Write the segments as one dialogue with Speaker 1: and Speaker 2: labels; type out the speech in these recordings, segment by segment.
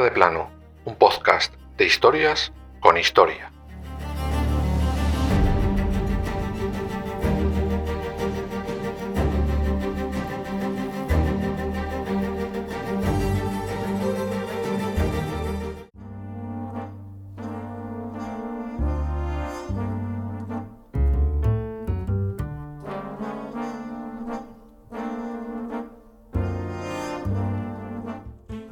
Speaker 1: De plano, un podcast de historias con historia.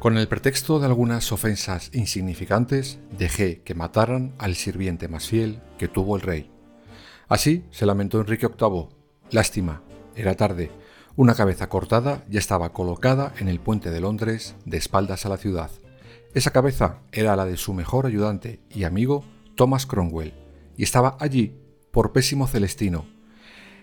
Speaker 1: Con el pretexto de algunas ofensas insignificantes, dejé que mataran al sirviente más fiel que tuvo el rey. Así se lamentó Enrique VIII. Lástima, era tarde. Una cabeza cortada ya estaba colocada en el puente de Londres, de espaldas a la ciudad. Esa cabeza era la de su mejor ayudante y amigo, Thomas Cromwell, y estaba allí por pésimo celestino.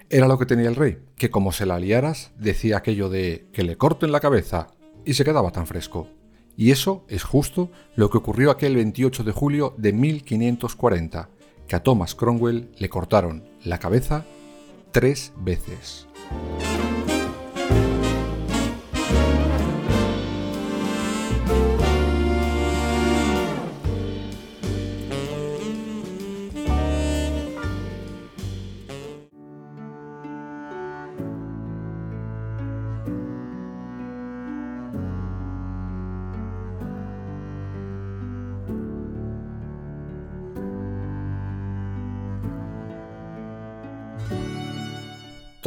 Speaker 1: Era lo que tenía el rey, que como se la liaras, decía aquello de que le corten la cabeza y se quedaba tan fresco. Y eso es justo lo que ocurrió aquel 28 de julio de 1540, que a Thomas Cromwell le cortaron la cabeza tres veces.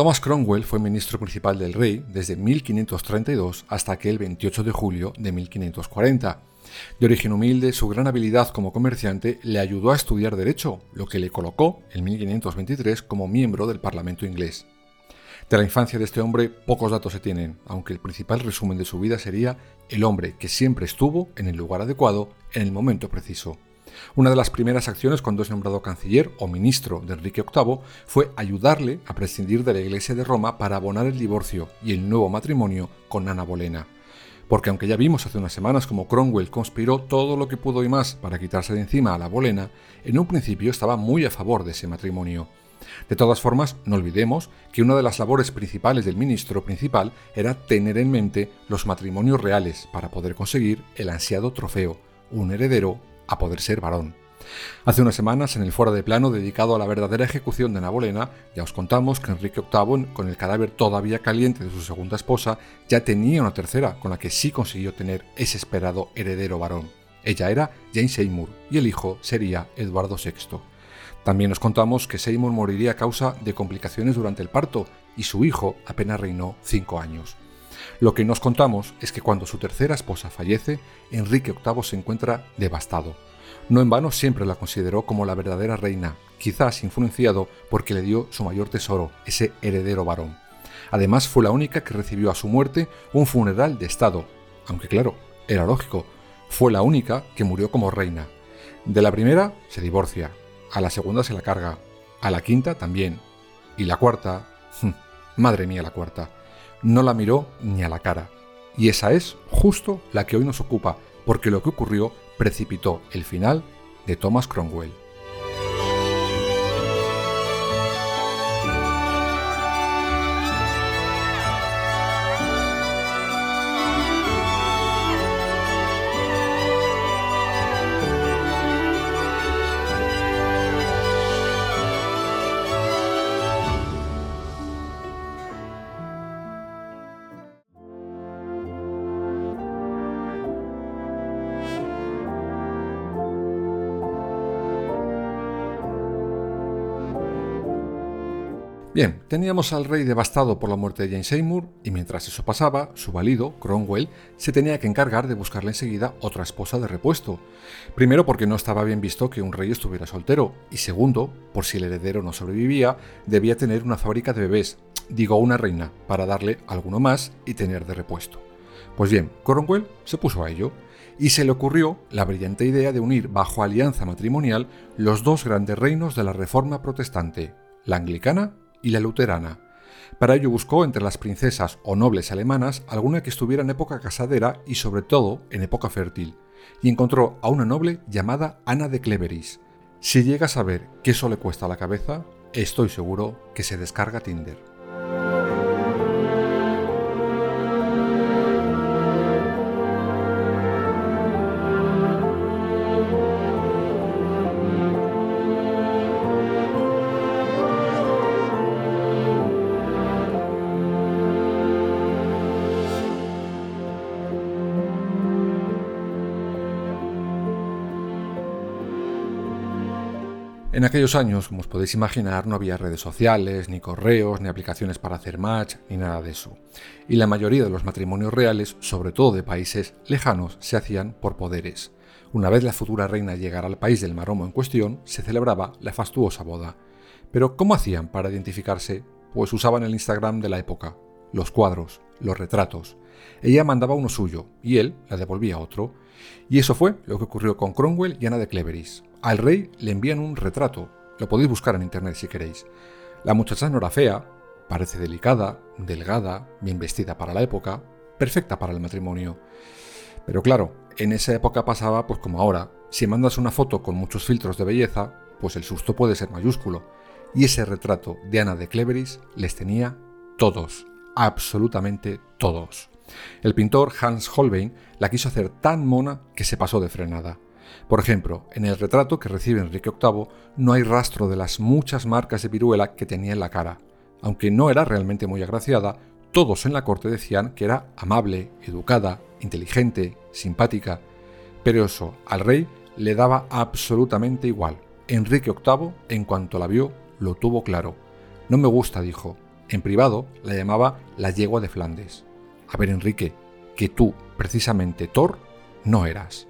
Speaker 1: Thomas Cromwell fue ministro principal del rey desde 1532 hasta aquel 28 de julio de 1540. De origen humilde, su gran habilidad como comerciante le ayudó a estudiar Derecho, lo que le colocó en 1523 como miembro del Parlamento inglés. De la infancia de este hombre pocos datos se tienen, aunque el principal resumen de su vida sería el hombre que siempre estuvo en el lugar adecuado en el momento preciso. Una de las primeras acciones cuando es nombrado canciller o ministro de Enrique VIII fue ayudarle a prescindir de la Iglesia de Roma para abonar el divorcio y el nuevo matrimonio con Ana Bolena. Porque aunque ya vimos hace unas semanas como Cromwell conspiró todo lo que pudo y más para quitarse de encima a la Bolena, en un principio estaba muy a favor de ese matrimonio. De todas formas, no olvidemos que una de las labores principales del ministro principal era tener en mente los matrimonios reales para poder conseguir el ansiado trofeo, un heredero a poder ser varón. Hace unas semanas, en el foro de plano dedicado a la verdadera ejecución de Nabolena, ya os contamos que Enrique VIII, con el cadáver todavía caliente de su segunda esposa, ya tenía una tercera con la que sí consiguió tener ese esperado heredero varón. Ella era Jane Seymour y el hijo sería Eduardo VI. También os contamos que Seymour moriría a causa de complicaciones durante el parto y su hijo apenas reinó cinco años. Lo que nos contamos es que cuando su tercera esposa fallece, Enrique VIII se encuentra devastado. No en vano siempre la consideró como la verdadera reina, quizás influenciado porque le dio su mayor tesoro, ese heredero varón. Además fue la única que recibió a su muerte un funeral de Estado, aunque claro, era lógico, fue la única que murió como reina. De la primera se divorcia, a la segunda se la carga, a la quinta también, y la cuarta, madre mía la cuarta, no la miró ni a la cara. Y esa es justo la que hoy nos ocupa, porque lo que ocurrió precipitó el final de Thomas Cromwell. Bien, teníamos al rey devastado por la muerte de Jane Seymour y mientras eso pasaba, su valido, Cromwell, se tenía que encargar de buscarle enseguida otra esposa de repuesto. Primero porque no estaba bien visto que un rey estuviera soltero y segundo, por si el heredero no sobrevivía, debía tener una fábrica de bebés, digo una reina, para darle alguno más y tener de repuesto. Pues bien, Cromwell se puso a ello y se le ocurrió la brillante idea de unir bajo alianza matrimonial los dos grandes reinos de la Reforma protestante, la anglicana y la luterana. Para ello buscó entre las princesas o nobles alemanas alguna que estuviera en época casadera y sobre todo en época fértil, y encontró a una noble llamada Ana de Cleveris. Si llega a saber qué eso le cuesta la cabeza, estoy seguro que se descarga Tinder. En aquellos años, como os podéis imaginar, no había redes sociales, ni correos, ni aplicaciones para hacer match, ni nada de eso. Y la mayoría de los matrimonios reales, sobre todo de países lejanos, se hacían por poderes. Una vez la futura reina llegara al país del maromo en cuestión, se celebraba la fastuosa boda. Pero ¿cómo hacían para identificarse? Pues usaban el Instagram de la época, los cuadros, los retratos. Ella mandaba uno suyo y él la devolvía otro. Y eso fue lo que ocurrió con Cromwell y Ana de Cleveris. Al rey le envían un retrato, lo podéis buscar en internet si queréis. La muchacha no era fea, parece delicada, delgada, bien vestida para la época, perfecta para el matrimonio. Pero claro, en esa época pasaba pues como ahora, si mandas una foto con muchos filtros de belleza, pues el susto puede ser mayúsculo. Y ese retrato de Ana de Cleveris les tenía todos, absolutamente todos. El pintor Hans Holbein la quiso hacer tan mona que se pasó de frenada. Por ejemplo, en el retrato que recibe Enrique VIII no hay rastro de las muchas marcas de viruela que tenía en la cara. Aunque no era realmente muy agraciada, todos en la corte decían que era amable, educada, inteligente, simpática. Pero eso al rey le daba absolutamente igual. Enrique VIII, en cuanto la vio, lo tuvo claro. No me gusta, dijo. En privado la llamaba la yegua de Flandes. A ver, Enrique, que tú, precisamente Thor, no eras.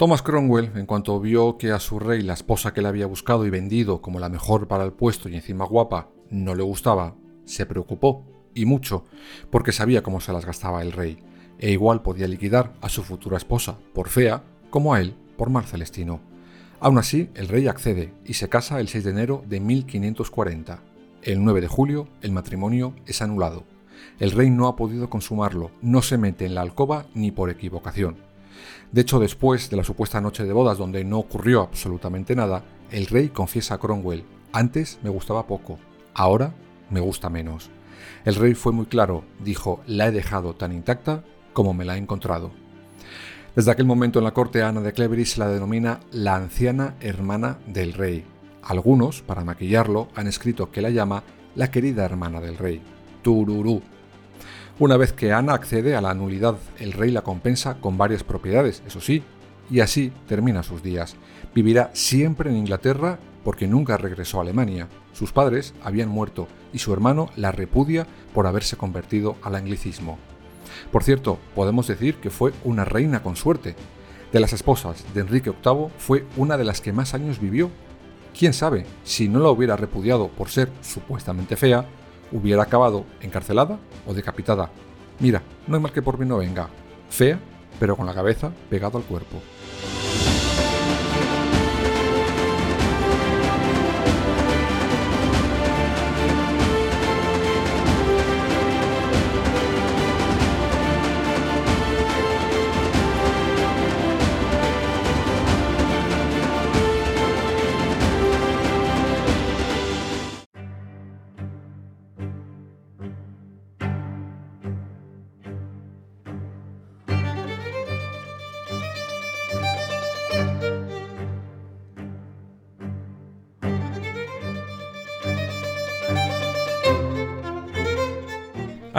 Speaker 1: Thomas Cromwell, en cuanto vio que a su rey la esposa que le había buscado y vendido como la mejor para el puesto y encima guapa no le gustaba, se preocupó, y mucho, porque sabía cómo se las gastaba el rey, e igual podía liquidar a su futura esposa por fea como a él por mal celestino. Aún así, el rey accede y se casa el 6 de enero de 1540. El 9 de julio, el matrimonio es anulado. El rey no ha podido consumarlo, no se mete en la alcoba ni por equivocación de hecho, después de la supuesta noche de bodas donde no ocurrió absolutamente nada, el rey confiesa a Cromwell, antes me gustaba poco, ahora me gusta menos. El rey fue muy claro, dijo, la he dejado tan intacta como me la he encontrado. Desde aquel momento en la corte Ana de Clevery se la denomina la anciana hermana del rey. Algunos, para maquillarlo, han escrito que la llama la querida hermana del rey. Tururú, una vez que Ana accede a la nulidad, el rey la compensa con varias propiedades, eso sí, y así termina sus días. Vivirá siempre en Inglaterra porque nunca regresó a Alemania. Sus padres habían muerto y su hermano la repudia por haberse convertido al anglicismo. Por cierto, podemos decir que fue una reina con suerte. De las esposas de Enrique VIII fue una de las que más años vivió. Quién sabe, si no la hubiera repudiado por ser supuestamente fea, hubiera acabado encarcelada o decapitada. Mira, no hay mal que por mí no venga. Fea, pero con la cabeza pegada al cuerpo.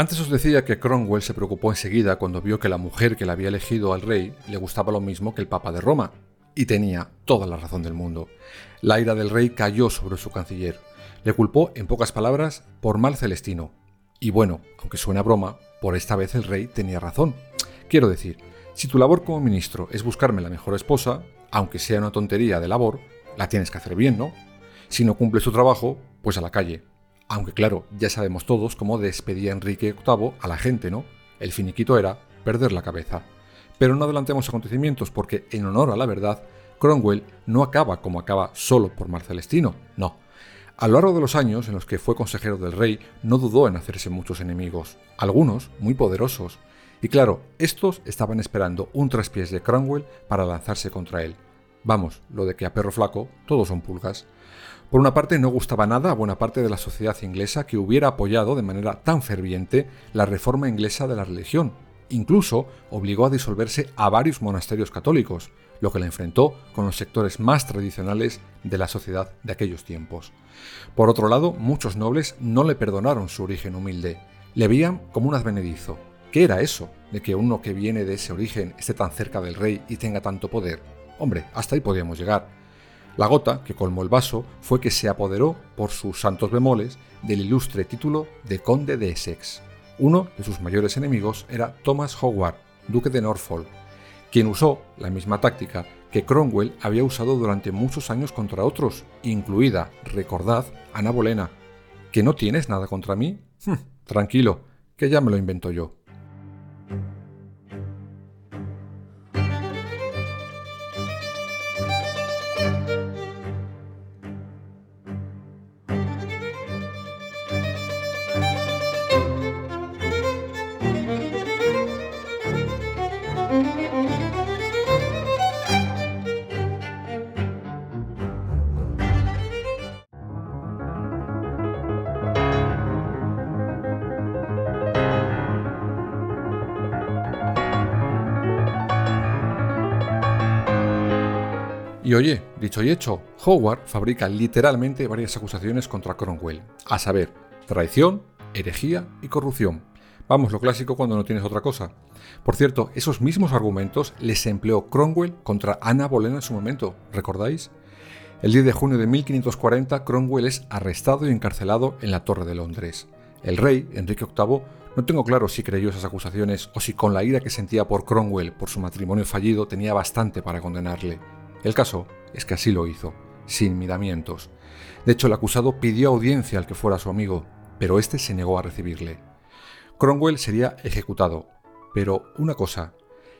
Speaker 1: Antes os decía que Cromwell se preocupó enseguida cuando vio que la mujer que le había elegido al rey le gustaba lo mismo que el Papa de Roma, y tenía toda la razón del mundo. La ira del rey cayó sobre su canciller. Le culpó, en pocas palabras, por mal celestino. Y bueno, aunque suena broma, por esta vez el rey tenía razón. Quiero decir, si tu labor como ministro es buscarme la mejor esposa, aunque sea una tontería de labor, la tienes que hacer bien, ¿no? Si no cumples tu trabajo, pues a la calle. Aunque claro, ya sabemos todos cómo despedía Enrique VIII a la gente, ¿no? El finiquito era perder la cabeza. Pero no adelantemos acontecimientos porque, en honor a la verdad, Cromwell no acaba como acaba solo por Marcelestino, no. A lo largo de los años en los que fue consejero del rey, no dudó en hacerse muchos enemigos, algunos muy poderosos. Y claro, estos estaban esperando un traspiés de Cromwell para lanzarse contra él. Vamos, lo de que a perro flaco todos son pulgas. Por una parte, no gustaba nada a buena parte de la sociedad inglesa que hubiera apoyado de manera tan ferviente la reforma inglesa de la religión. Incluso obligó a disolverse a varios monasterios católicos, lo que la enfrentó con los sectores más tradicionales de la sociedad de aquellos tiempos. Por otro lado, muchos nobles no le perdonaron su origen humilde, le veían como un advenedizo. ¿Qué era eso de que uno que viene de ese origen esté tan cerca del rey y tenga tanto poder? Hombre, hasta ahí podíamos llegar. La gota que colmó el vaso fue que se apoderó, por sus santos bemoles, del ilustre título de conde de Essex. Uno de sus mayores enemigos era Thomas Howard, duque de Norfolk, quien usó la misma táctica que Cromwell había usado durante muchos años contra otros, incluida, recordad, Ana Bolena. ¿Que no tienes nada contra mí? Hm, tranquilo, que ya me lo invento yo. Y oye, dicho y hecho, Howard fabrica literalmente varias acusaciones contra Cromwell, a saber, traición, herejía y corrupción. Vamos, lo clásico cuando no tienes otra cosa. Por cierto, esos mismos argumentos les empleó Cromwell contra Ana Bolena en su momento, ¿recordáis? El 10 de junio de 1540, Cromwell es arrestado y encarcelado en la Torre de Londres. El rey, Enrique VIII, no tengo claro si creyó esas acusaciones o si con la ira que sentía por Cromwell por su matrimonio fallido tenía bastante para condenarle. El caso es que así lo hizo, sin miramientos. De hecho, el acusado pidió audiencia al que fuera su amigo, pero este se negó a recibirle. Cromwell sería ejecutado, pero una cosa,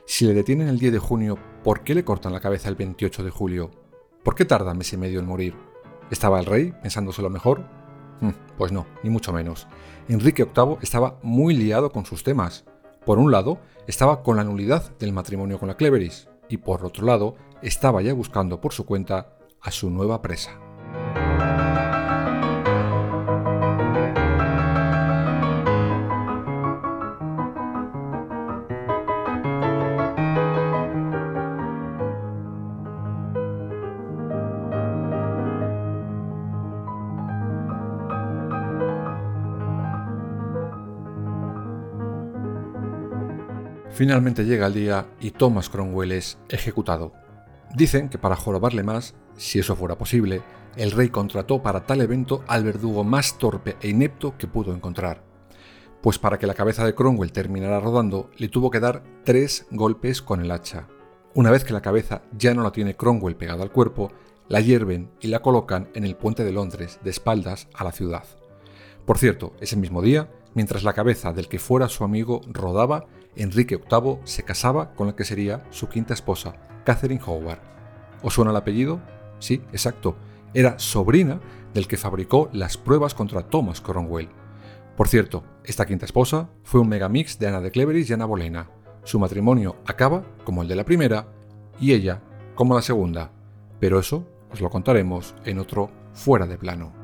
Speaker 1: si le detienen el 10 de junio, ¿por qué le cortan la cabeza el 28 de julio? ¿Por qué tarda mes y medio en morir? ¿Estaba el rey pensándose lo mejor? Hmm, pues no, ni mucho menos. Enrique VIII estaba muy liado con sus temas. Por un lado, estaba con la nulidad del matrimonio con la Cleveris, y por otro lado, estaba ya buscando por su cuenta a su nueva presa. Finalmente llega el día y Thomas Cromwell es ejecutado. Dicen que para jorobarle más, si eso fuera posible, el rey contrató para tal evento al verdugo más torpe e inepto que pudo encontrar. Pues para que la cabeza de Cromwell terminara rodando, le tuvo que dar tres golpes con el hacha. Una vez que la cabeza ya no la tiene Cromwell pegada al cuerpo, la hierven y la colocan en el puente de Londres, de espaldas a la ciudad. Por cierto, ese mismo día, mientras la cabeza del que fuera su amigo rodaba, Enrique VIII se casaba con la que sería su quinta esposa, Catherine Howard. ¿Os suena el apellido? Sí, exacto. Era sobrina del que fabricó las pruebas contra Thomas Cromwell. Por cierto, esta quinta esposa fue un megamix de Ana de Cleveris y Ana Bolena. Su matrimonio acaba como el de la primera y ella como la segunda. Pero eso os lo contaremos en otro fuera de plano.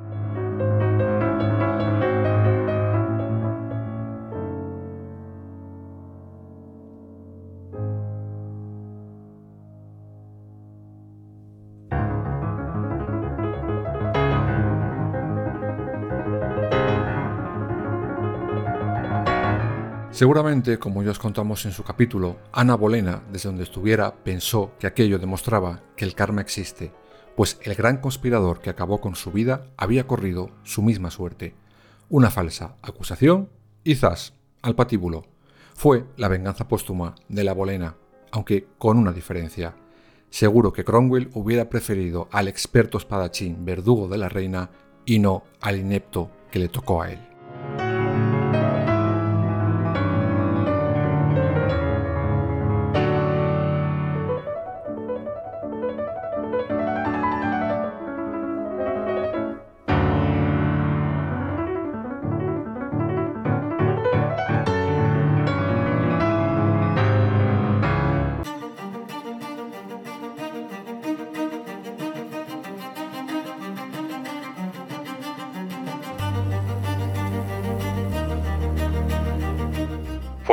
Speaker 1: Seguramente, como ya os contamos en su capítulo, Ana Bolena, desde donde estuviera, pensó que aquello demostraba que el karma existe, pues el gran conspirador que acabó con su vida había corrido su misma suerte. Una falsa acusación y zas, al patíbulo. Fue la venganza póstuma de la Bolena, aunque con una diferencia. Seguro que Cromwell hubiera preferido al experto espadachín verdugo de la reina y no al inepto que le tocó a él.